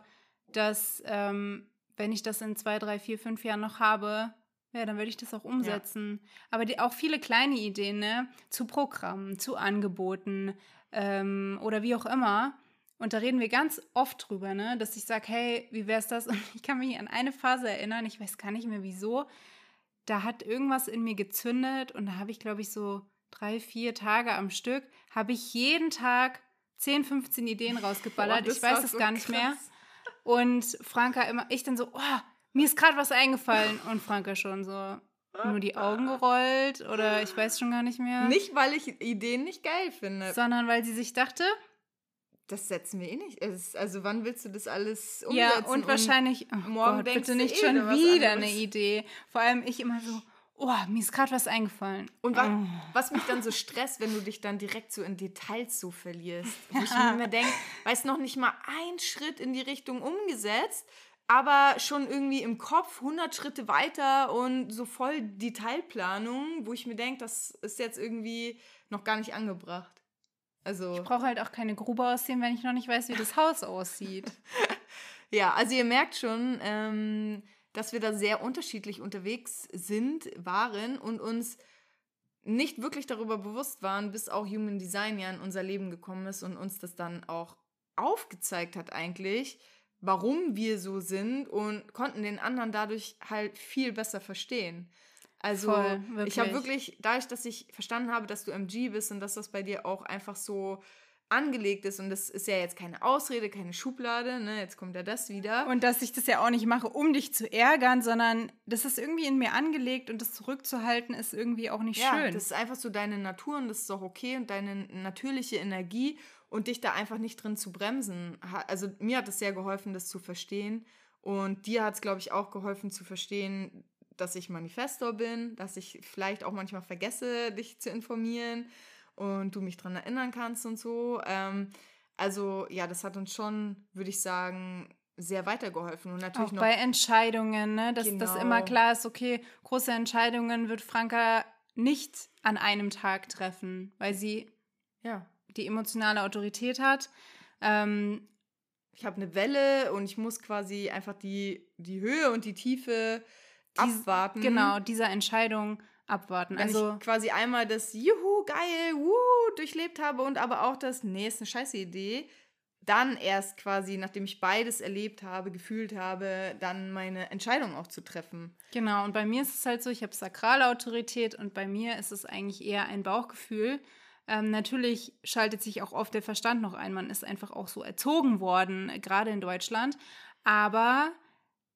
dass ähm, wenn ich das in zwei, drei, vier, fünf Jahren noch habe, ja, dann würde ich das auch umsetzen. Aber die, auch viele kleine Ideen, ne? Zu Programmen, zu Angeboten ähm, oder wie auch immer. Und da reden wir ganz oft drüber, ne? Dass ich sage, hey, wie wär's das? *laughs* Und ich kann mich an eine Phase erinnern, ich weiß gar nicht mehr wieso. Da hat irgendwas in mir gezündet und da habe ich, glaube ich, so drei, vier Tage am Stück, habe ich jeden Tag 10, 15 Ideen rausgeballert. Boah, ich weiß es so gar nicht mehr. krass. Und Franka immer, ich dann so, oh, mir ist gerade was eingefallen. Und Franka schon so, nur die Augen gerollt oder ich weiß schon gar nicht mehr. Nicht, weil ich Ideen nicht geil finde. Sondern weil sie sich dachte, Das setzen wir eh nicht. Also wann willst du das alles umsetzen? ja, und wahrscheinlich, oh morgen Gott, denkst bitte du nicht eh schon wieder was eine. Idee. Vor allem ich immer so, oh, mir ist gerade was eingefallen. Und wa Oh. was mich dann so stresst, wenn du dich dann direkt so in Details so verlierst. Wo ich *laughs* mir immer denke, weiß noch nicht mal ein Schritt in die Richtung umgesetzt, aber schon irgendwie im Kopf 100 Schritte weiter und so voll Detailplanung, wo ich mir denke, das ist jetzt irgendwie noch gar nicht angebracht. Also, Ich brauche halt auch keine Grube aussehen, wenn ich noch nicht weiß, wie das Haus aussieht. *laughs* ja, also ihr merkt schon, ähm, dass wir da sehr unterschiedlich unterwegs sind, waren und uns nicht wirklich darüber bewusst waren, bis auch Human Design ja in unser Leben gekommen ist und uns das dann auch aufgezeigt hat eigentlich, warum wir so sind und konnten den anderen dadurch halt viel besser verstehen. Also Voll, ich habe wirklich. dadurch, dass ich verstanden habe, dass du MG bist und dass das bei dir auch einfach so angelegt ist und das ist ja jetzt keine Ausrede, keine Schublade, ne, jetzt kommt ja das wieder. Und dass ich das ja auch nicht mache, um dich zu ärgern, sondern das ist irgendwie in mir angelegt und das zurückzuhalten ist irgendwie auch nicht ja, schön. das ist einfach so deine Natur und das ist auch okay und deine natürliche Energie und dich da einfach nicht drin zu bremsen. Also mir hat es sehr geholfen, das zu verstehen und dir hat es, glaube ich, auch geholfen zu verstehen, dass ich Manifestor bin, dass ich vielleicht auch manchmal vergesse, dich zu informieren und du mich daran erinnern kannst und so. Ähm, also ja, das hat uns schon, würde ich sagen, sehr weitergeholfen und natürlich auch noch bei Entscheidungen, ne? dass das Genau. immer klar ist, okay, große Entscheidungen wird Franka nicht an einem Tag treffen, weil sie ja, die emotionale Autorität hat. Ähm, ich habe eine Welle und ich muss quasi einfach die, die Höhe und die Tiefe Dies- abwarten. genau, dieser Entscheidung abwarten. Wenn also quasi einmal das Juhu, geil, wuh, durchlebt habe und aber auch das, nee, ist eine scheiße Idee, dann erst quasi, nachdem ich beides erlebt habe, gefühlt habe, dann meine Entscheidung auch zu treffen. Genau, und bei mir ist es halt so, ich habe sakrale Autorität und bei mir ist es eigentlich eher ein Bauchgefühl. Ähm, natürlich schaltet sich auch oft der Verstand noch ein. Man ist einfach auch so erzogen worden, gerade in Deutschland. Aber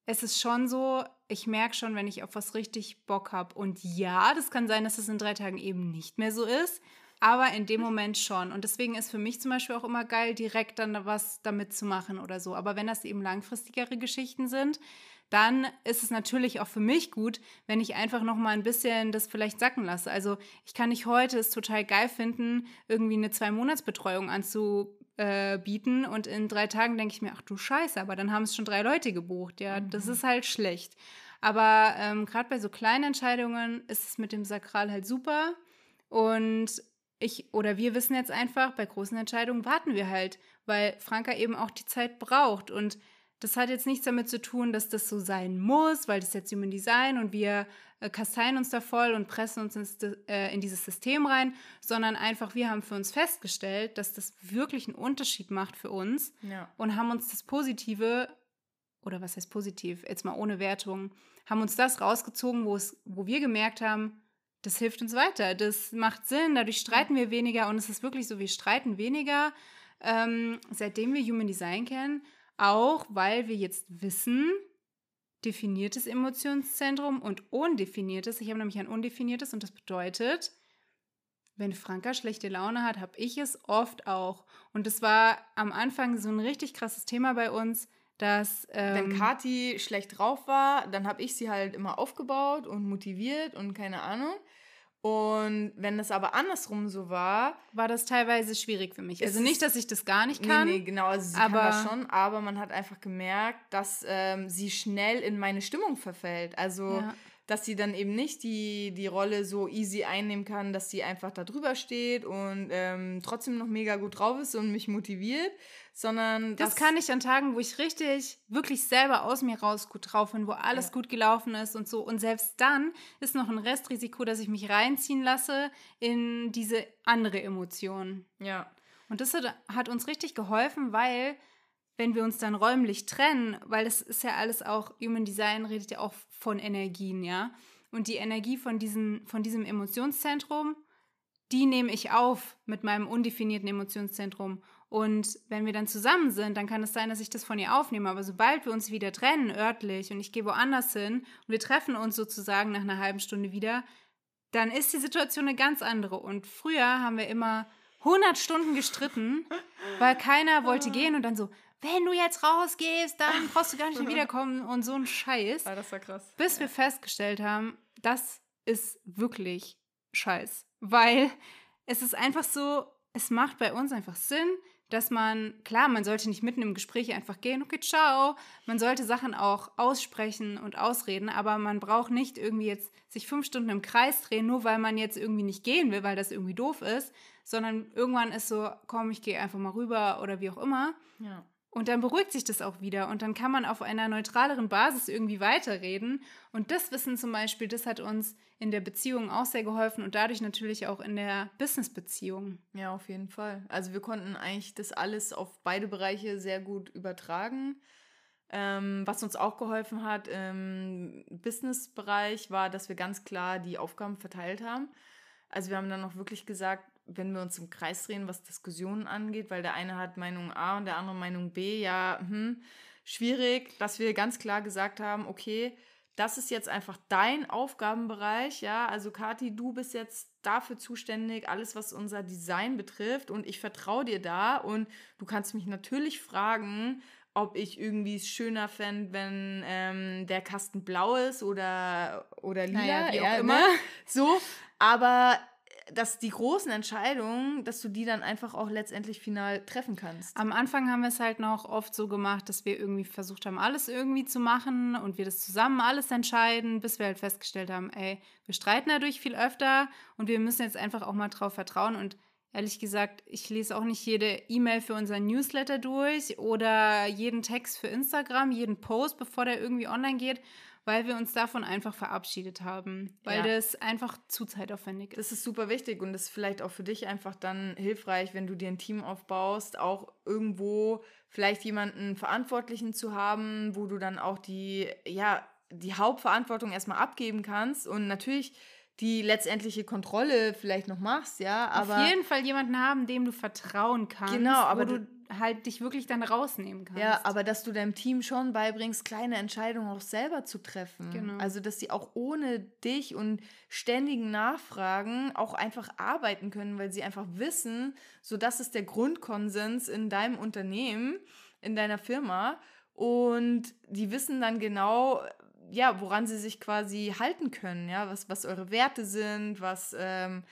es ist schon so, ich merke schon, wenn ich auf was richtig Bock habe. Und ja, das kann sein, dass es in drei Tagen eben nicht mehr so ist. aber in dem Moment schon. Und deswegen ist für mich zum Beispiel auch immer geil, direkt dann was damit zu machen oder so. Aber wenn das eben langfristigere Geschichten sind, dann ist es natürlich auch für mich gut, wenn ich einfach noch mal ein bisschen das vielleicht sacken lasse. Also ich kann nicht heute es total geil finden, irgendwie eine Zwei-Monats-Betreuung anzubieten und in drei Tagen denke ich mir, ach du Scheiße, aber dann haben es schon drei Leute gebucht. Ja, mhm. das ist halt schlecht. Aber ähm, gerade bei so kleinen Entscheidungen ist es mit dem Sakral halt super. Und ich oder wir wissen jetzt einfach, bei großen Entscheidungen warten wir halt, weil Franka eben auch die Zeit braucht. Und das hat jetzt nichts damit zu tun, dass das so sein muss, weil das ist jetzt Human Design und wir äh, kasteien uns da voll und pressen uns ins, äh, in dieses System rein, sondern einfach, wir haben für uns festgestellt, dass das wirklich einen Unterschied macht für uns ja. und haben uns das Positive, oder was heißt positiv, jetzt mal ohne Wertung, haben uns das rausgezogen, wo, es, wo wir gemerkt haben, das hilft uns weiter, das macht Sinn, dadurch streiten wir weniger und es ist wirklich so, wir streiten weniger, ähm, seitdem wir Human Design kennen auch weil wir jetzt wissen, definiertes Emotionszentrum und undefiniertes. Ich habe nämlich ein undefiniertes und das bedeutet, wenn Franka schlechte Laune hat, habe ich es oft auch. Und das war am Anfang so ein richtig krasses Thema bei uns, dass. Ähm, wenn Kati schlecht drauf war, dann habe ich sie halt immer aufgebaut und motiviert und keine Ahnung. Und wenn das aber andersrum so war, war das teilweise schwierig für mich. Also nicht, dass ich das gar nicht kann. Nee, nee genau, also sie aber, kann das schon, aber man hat einfach gemerkt, dass ähm, sie schnell in meine Stimmung verfällt. Also ja dass sie dann eben nicht die, die Rolle so easy einnehmen kann, dass sie einfach da drüber steht und ähm, trotzdem noch mega gut drauf ist und mich motiviert, sondern das kann ich an Tagen, wo ich richtig wirklich selber aus mir raus gut drauf bin, wo alles ja. gut gelaufen ist und so und selbst dann ist noch ein Restrisiko, dass ich mich reinziehen lasse in diese andere Emotion. Ja. Und das hat, hat uns richtig geholfen, weil wenn wir uns dann räumlich trennen, weil das ist ja alles auch, Human Design redet ja auch von Energien, ja. Und die Energie von, diesen, von diesem Emotionszentrum, die nehme ich auf mit meinem undefinierten Emotionszentrum. Und wenn wir dann zusammen sind, dann kann es sein, dass ich das von ihr aufnehme. Aber sobald wir uns wieder trennen, örtlich, und ich gehe woanders hin und wir treffen uns sozusagen nach einer halben Stunde wieder, dann ist die Situation eine ganz andere. Und früher haben wir immer 100 Stunden gestritten, weil keiner wollte gehen und dann so, wenn du jetzt rausgehst, dann *laughs* brauchst du gar nicht mehr wiederkommen und so ein Scheiß. Ah, das war krass. Bis ja. wir festgestellt haben, das ist wirklich Scheiß. Weil es ist einfach so, es macht bei uns einfach Sinn, dass man, klar, man sollte nicht mitten im Gespräch einfach gehen, okay, ciao. Man sollte Sachen auch aussprechen und ausreden, aber man braucht nicht irgendwie jetzt sich fünf Stunden im Kreis drehen, nur weil man jetzt irgendwie nicht gehen will, weil das irgendwie doof ist, sondern irgendwann ist so, komm, ich gehe einfach mal rüber oder wie auch immer. Ja. Und dann beruhigt sich das auch wieder und dann kann man auf einer neutraleren Basis irgendwie weiterreden. Und das Wissen zum Beispiel, das hat uns in der Beziehung auch sehr geholfen und dadurch natürlich auch in der Business-Beziehung. Ja, auf jeden Fall. Also wir konnten eigentlich das alles auf beide Bereiche sehr gut übertragen. Ähm, was uns auch geholfen hat im Business-Bereich war, dass wir ganz klar die Aufgaben verteilt haben. Also wir haben dann auch wirklich gesagt, wenn wir uns im Kreis drehen, was Diskussionen angeht, weil der eine hat Meinung A und der andere Meinung B, ja, hm, schwierig, dass wir ganz klar gesagt haben, okay, das ist jetzt einfach dein Aufgabenbereich, ja, also Kati, du bist jetzt dafür zuständig, alles was unser Design betrifft und ich vertraue dir da und du kannst mich natürlich fragen, ob ich irgendwie es schöner fände, wenn ähm, der Kasten blau ist oder, oder lila, naja, wie auch immer. So, aber dass die großen Entscheidungen, dass du die dann einfach auch letztendlich final treffen kannst. Am Anfang haben wir es halt noch oft so gemacht, dass wir irgendwie versucht haben, alles irgendwie zu machen und wir das zusammen alles entscheiden, bis wir halt festgestellt haben, ey, wir streiten dadurch viel öfter und wir müssen jetzt einfach auch mal drauf vertrauen und Ehrlich gesagt, ich lese auch nicht jede E-Mail für unseren Newsletter durch oder jeden Text für Instagram, jeden Post, bevor der irgendwie online geht weil wir uns davon einfach verabschiedet haben, weil ja. das einfach zu zeitaufwendig ist. Das ist super wichtig und das ist vielleicht auch für dich einfach dann hilfreich, wenn du dir ein Team aufbaust, auch irgendwo vielleicht jemanden Verantwortlichen zu haben, wo du dann auch die, ja, die Hauptverantwortung erstmal abgeben kannst und natürlich die letztendliche Kontrolle vielleicht noch machst, ja, aber auf jeden Fall jemanden haben, dem du vertrauen kannst, genau, aber wo du halt dich wirklich dann rausnehmen kannst. Ja, aber dass du deinem Team schon beibringst, kleine Entscheidungen auch selber zu treffen. Genau. Also, dass sie auch ohne dich und ständigen Nachfragen auch einfach arbeiten können, weil sie einfach wissen, so das ist der Grundkonsens in deinem Unternehmen, in deiner Firma. Und die wissen dann genau, ja, woran sie sich quasi halten können, ja, was, was eure Werte sind, was, ähm,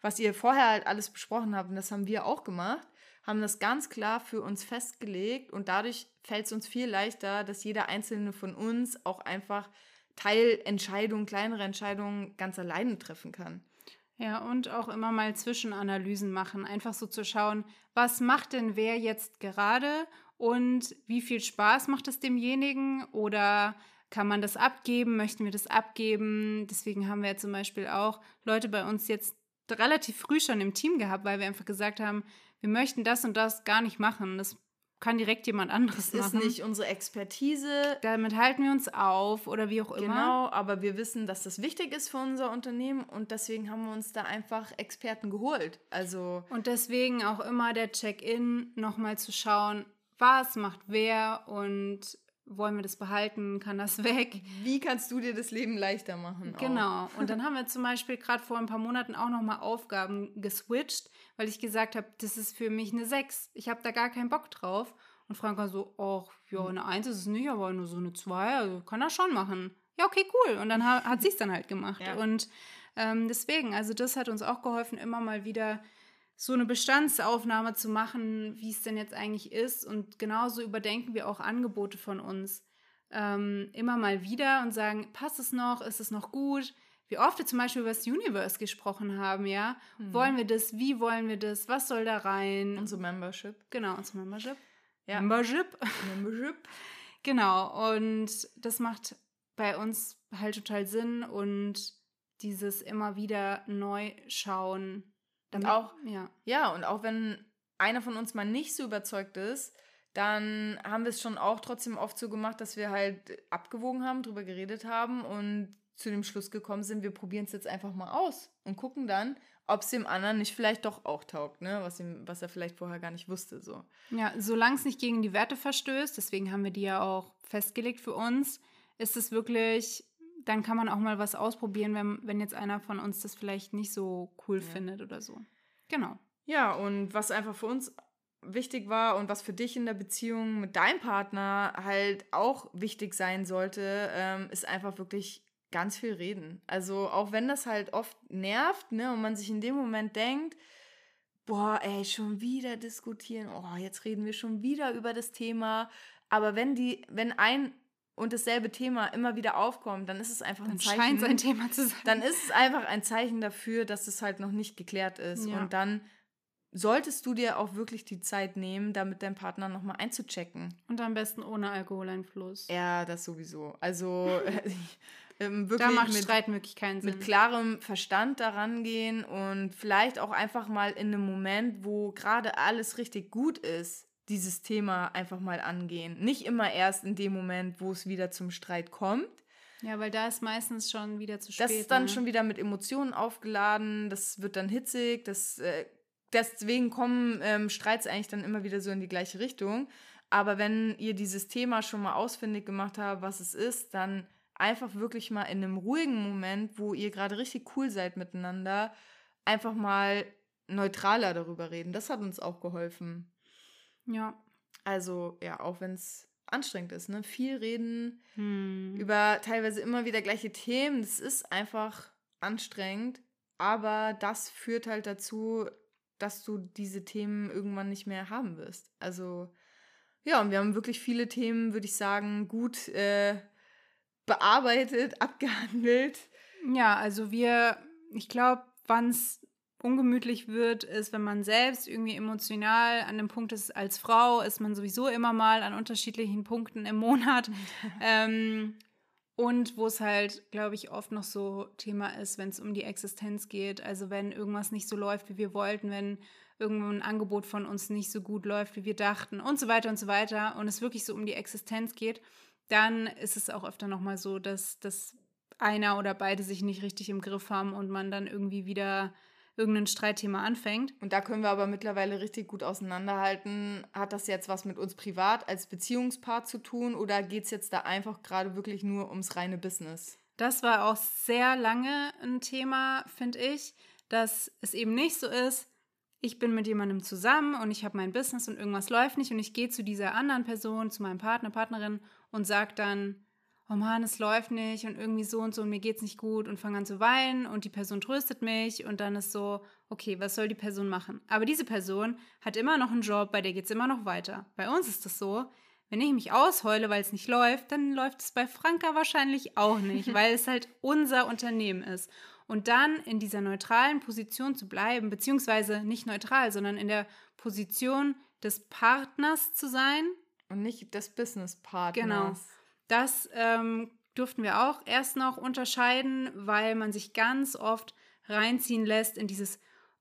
was ihr vorher halt alles besprochen habt. Und das haben wir auch gemacht, haben das ganz klar für uns festgelegt und dadurch fällt es uns viel leichter, dass jeder einzelne von uns auch einfach Teilentscheidungen, kleinere Entscheidungen ganz alleine treffen kann. Ja, und auch immer mal Zwischenanalysen machen. Einfach so zu schauen, was macht denn wer jetzt gerade und wie viel Spaß macht es demjenigen oder kann man das abgeben? Möchten wir das abgeben? Deswegen haben wir ja zum Beispiel auch Leute bei uns jetzt relativ früh schon im Team gehabt, weil wir einfach gesagt haben, wir möchten das und das gar nicht machen. Das kann direkt jemand anderes das machen. ist nicht unsere Expertise. Damit halten wir uns auf oder wie auch immer. Genau, aber wir wissen, dass das wichtig ist für unser Unternehmen und deswegen haben wir uns da einfach Experten geholt. Also und deswegen auch immer der Check-in, nochmal zu schauen, was macht wer und wollen wir das behalten, kann das *laughs* weg. Wie kannst du dir das Leben leichter machen? Genau. Auch. Und dann haben wir zum Beispiel gerade vor ein paar Monaten auch nochmal Aufgaben geswitcht, weil ich gesagt habe, das ist für mich eine 6. Ich habe da gar keinen Bock drauf. Und Frank war so, ach, ja, eine 1 ist es nicht, aber nur so eine 2, also kann er schon machen. Ja, okay, cool. Und dann hat, *laughs* hat sie es dann halt gemacht. Ja. Und ähm, deswegen, also das hat uns auch geholfen, immer mal wieder so eine Bestandsaufnahme zu machen, wie es denn jetzt eigentlich ist. Und genauso überdenken wir auch Angebote von uns ähm, immer mal wieder und sagen, passt es noch, ist es noch gut? Wie oft wir zum Beispiel über das Universe gesprochen haben, ja? Mhm. Wollen wir das? Wie wollen wir das? Was soll da rein? Unsere Membership. Genau, unsere Membership. Ja. Membership. Membership. *laughs* genau, und das macht bei uns halt total Sinn und dieses immer wieder neu schauen, damit, und auch, ja. ja, und auch wenn einer von uns mal nicht so überzeugt ist, dann haben wir es schon auch trotzdem oft so gemacht, dass wir halt abgewogen haben, drüber geredet haben und zu dem Schluss gekommen sind, wir probieren es jetzt einfach mal aus und gucken dann, ob es dem anderen nicht vielleicht doch auch taugt, ne? was, ihm, was er vielleicht vorher gar nicht wusste. So. Ja, solange es nicht gegen die Werte verstößt, deswegen haben wir die ja auch festgelegt für uns, ist es wirklich dann kann man auch mal was ausprobieren, wenn, wenn jetzt einer von uns das vielleicht nicht so cool ja. findet oder so. Genau. Ja, und was einfach für uns wichtig war und was für dich in der Beziehung mit deinem Partner halt auch wichtig sein sollte, ähm, ist einfach wirklich ganz viel reden. Also auch wenn das halt oft nervt, ne, und man sich in dem Moment denkt, boah, ey, schon wieder diskutieren, oh, jetzt reden wir schon wieder über das Thema. Aber wenn die, wenn ein und dasselbe Thema immer wieder aufkommt, dann ist es einfach dann ein Zeichen. Scheint ein Thema zu sein. Dann ist es einfach ein Zeichen dafür, dass es halt noch nicht geklärt ist. Ja. Und dann solltest du dir auch wirklich die Zeit nehmen, damit dein Partner nochmal einzuchecken. Und am besten ohne Alkoholeinfluss. Ja, das sowieso. Also *laughs* *laughs* ähm, wirklich da macht mit, Streitmöglichkeiten Sinn. Mit klarem Verstand daran gehen und vielleicht auch einfach mal in einem Moment, wo gerade alles richtig gut ist, dieses Thema einfach mal angehen. Nicht immer erst in dem Moment, wo es wieder zum Streit kommt. Ja, weil da ist meistens schon wieder zu spät. Das ist dann ne? schon wieder mit Emotionen aufgeladen, das wird dann hitzig, das, äh, deswegen kommen ähm, Streits eigentlich dann immer wieder so in die gleiche Richtung. Aber wenn ihr dieses Thema schon mal ausfindig gemacht habt, was es ist, dann einfach wirklich mal in einem ruhigen Moment, wo ihr gerade richtig cool seid miteinander, einfach mal neutraler darüber reden. Das hat uns auch geholfen. Ja. Also, ja, auch wenn es anstrengend ist, ne? Viel reden hm. über teilweise immer wieder gleiche Themen. Das ist einfach anstrengend, aber das führt halt dazu, dass du diese Themen irgendwann nicht mehr haben wirst. Also, ja, und wir haben wirklich viele Themen, würde ich sagen, gut äh, bearbeitet, abgehandelt. Ja, also wir, ich glaube, wann es ungemütlich wird, ist, wenn man selbst irgendwie emotional an dem Punkt ist, als Frau ist man sowieso immer mal an unterschiedlichen Punkten im Monat. *laughs* ähm, und wo es halt, glaube ich, oft noch so Thema ist, wenn es um die Existenz geht. Also wenn irgendwas nicht so läuft, wie wir wollten, wenn irgendwo ein Angebot von uns nicht so gut läuft, wie wir dachten und so weiter und so weiter und es wirklich so um die Existenz geht, dann ist es auch öfter nochmal so, dass, dass einer oder beide sich nicht richtig im Griff haben und man dann irgendwie wieder irgendein Streitthema anfängt. Und da können wir aber mittlerweile richtig gut auseinanderhalten. Hat das jetzt was mit uns privat als Beziehungspaar zu tun oder geht es jetzt da einfach gerade wirklich nur ums reine Business? Das war auch sehr lange ein Thema, finde ich, dass es eben nicht so ist, ich bin mit jemandem zusammen und ich habe mein Business und irgendwas läuft nicht und ich gehe zu dieser anderen Person, zu meinem Partner, Partnerin und sage dann, oh Mann, es läuft nicht und irgendwie so und so und mir geht's nicht gut und fange an zu weinen und die Person tröstet mich und dann ist so, okay, was soll die Person machen? Aber diese Person hat immer noch einen Job, bei der geht's immer noch weiter. Bei uns ist das so, wenn ich mich ausheule, weil es nicht läuft, dann läuft es bei Franka wahrscheinlich auch nicht, *laughs* weil es halt unser Unternehmen ist. Und dann in dieser neutralen Position zu bleiben, beziehungsweise nicht neutral, sondern in der Position des Partners zu sein. Und nicht des Business-Partners. Genau. Das ähm, durften wir auch erst noch unterscheiden, weil man sich ganz oft reinziehen lässt in dieses,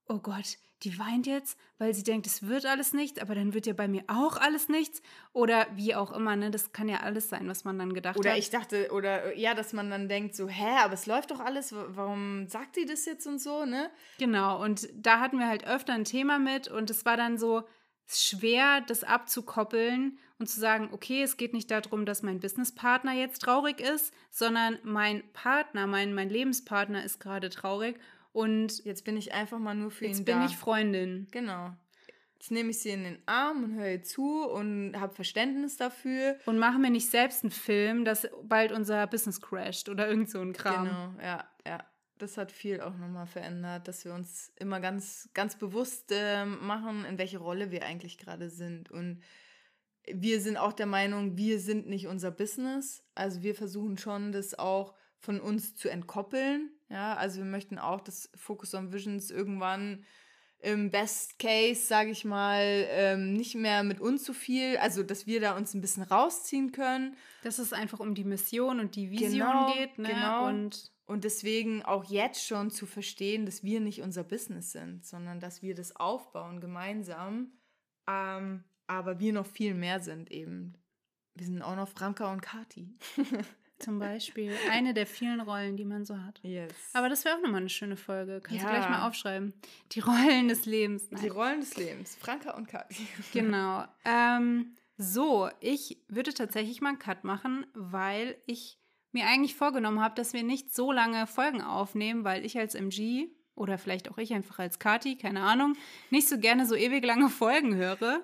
oh Gott, die weint jetzt, weil sie denkt, es wird alles nichts, aber dann wird ja bei mir auch alles nichts. Oder wie auch immer, ne? Das kann ja alles sein, was man dann gedacht oder hat. Oder ich dachte, oder ja, dass man dann denkt, so, hä, aber es läuft doch alles, warum sagt sie das jetzt und so, ne? Genau, und da hatten wir halt öfter ein Thema mit und es war dann so schwer, das abzukoppeln und zu sagen, okay, es geht nicht darum, dass mein Businesspartner jetzt traurig ist, sondern mein Partner, mein, mein Lebenspartner ist gerade traurig und jetzt bin ich einfach mal nur für ihn da. Jetzt bin ich Freundin. Genau. Jetzt nehme ich sie in den Arm und höre ihr zu und habe Verständnis dafür. Und machen wir nicht selbst einen Film, dass bald unser Business crasht oder irgend so ein Kram. Genau, ja, ja. Das hat viel auch nochmal verändert, dass wir uns immer ganz, ganz bewusst äh, machen, in welche Rolle wir eigentlich gerade sind. Und wir sind auch der Meinung, wir sind nicht unser Business. Also wir versuchen schon, das auch von uns zu entkoppeln. Ja, also wir möchten auch, dass Focus on Visions irgendwann im Best Case, sage ich mal, ähm, nicht mehr mit uns so viel, also dass wir da uns ein bisschen rausziehen können. Dass es einfach um die Mission und die Vision genau, geht. Ne? Genau. Und, und deswegen auch jetzt schon zu verstehen, dass wir nicht unser Business sind, sondern dass wir das aufbauen gemeinsam. Ähm, aber wir noch viel mehr sind eben. Wir sind auch noch Franka und Kati. *laughs* Zum Beispiel. Eine der vielen Rollen, die man so hat. Yes. Aber das wäre auch nochmal eine schöne Folge. Kannst ja. du gleich mal aufschreiben. Die Rollen des Lebens. Nein. Die Rollen des Lebens. Franka und Kati. *laughs* Genau. Ähm, so, ich würde tatsächlich mal einen Cut machen, weil ich mir eigentlich vorgenommen habe, dass wir nicht so lange Folgen aufnehmen, weil ich als MG oder vielleicht auch ich einfach als Kati, keine Ahnung, nicht so gerne so ewig lange *laughs* Folgen höre.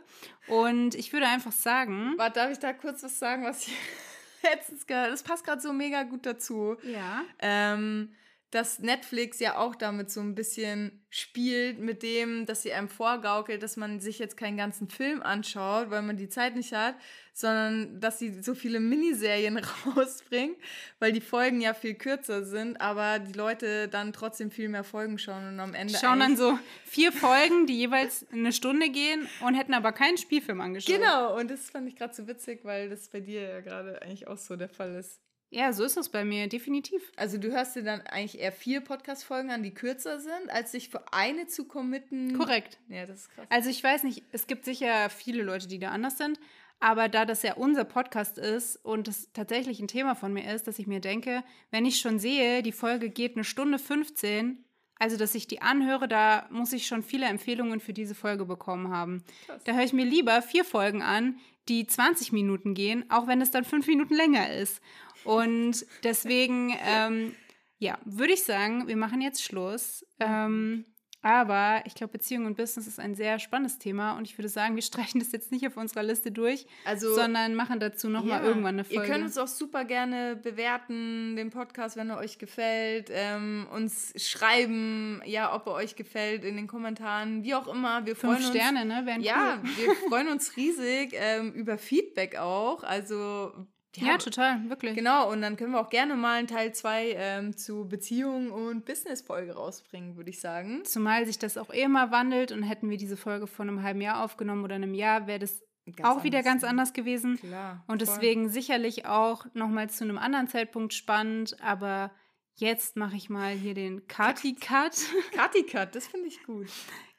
Und ich würde einfach sagen. Warte, darf ich da kurz was sagen, was ich *laughs* letztens gehört Das passt gerade so mega gut dazu. Ja. Ähm, dass Netflix ja auch damit so ein bisschen spielt, mit dem, dass sie einem vorgaukelt, dass man sich jetzt keinen ganzen Film anschaut, weil man die Zeit nicht hat, sondern dass sie so viele Miniserien *laughs* rausbringen, weil die Folgen ja viel kürzer sind, aber die Leute dann trotzdem viel mehr Folgen schauen und am Ende. Schauen dann so vier Folgen, die jeweils eine Stunde gehen und hätten aber keinen Spielfilm angeschaut. Genau, und das fand ich gerade so witzig, weil das bei dir ja gerade eigentlich auch so der Fall ist. Ja, so ist es bei mir, definitiv. Also du hörst dir dann eigentlich eher vier Podcast-Folgen an, die kürzer sind, als sich für eine zu committen. Korrekt. Ja, das ist krass. Also ich weiß nicht, es gibt sicher viele Leute, die da anders sind, aber da das ja unser Podcast ist und das tatsächlich ein Thema von mir ist, dass ich mir denke, wenn ich schon sehe, die Folge geht eine Stunde 15, also dass ich die anhöre, da muss ich schon viele Empfehlungen für diese Folge bekommen haben. Krass. Da höre ich mir lieber vier Folgen an, die 20 Minuten gehen, auch wenn es dann fünf Minuten länger ist. Und deswegen, ähm, ja, würde ich sagen, wir machen jetzt Schluss. Ähm, aber ich glaube, Beziehung und Business ist ein sehr spannendes Thema und ich würde sagen, wir *laughs* streichen das jetzt nicht auf unserer Liste durch, also, sondern machen dazu nochmal ja, irgendwann eine Folge. Ihr könnt uns auch super gerne bewerten, den Podcast, wenn er euch gefällt, ähm, uns schreiben, ja, ob er euch gefällt in den Kommentaren, wie auch immer. Wir Fünf freuen Sterne, uns, ne? Wären ja, cool. wir freuen uns riesig ähm, über Feedback auch. Also ja, ja, total, wirklich. Genau, und dann können wir auch gerne mal einen Teil 2 ähm, zu Beziehungen und Business-Folge rausbringen, würde ich sagen. Zumal sich das auch eh immer wandelt und hätten wir diese Folge vor einem halben Jahr aufgenommen oder einem Jahr, wäre das ganz auch wieder ganz anders gewesen. Klar, und deswegen sicherlich auch nochmal zu einem anderen Zeitpunkt spannend, aber jetzt mache ich mal hier den Kati-Cut. *laughs* Kati-Cut, das finde ich gut.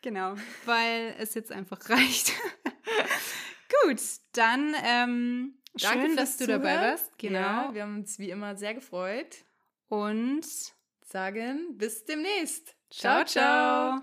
Genau, weil es jetzt einfach reicht. *laughs* gut, dann ähm, Danke, Schön, dass du Zuhören. dabei warst. Genau. Ja, wir haben uns wie immer sehr gefreut. Und sagen bis demnächst. Ciao, ciao.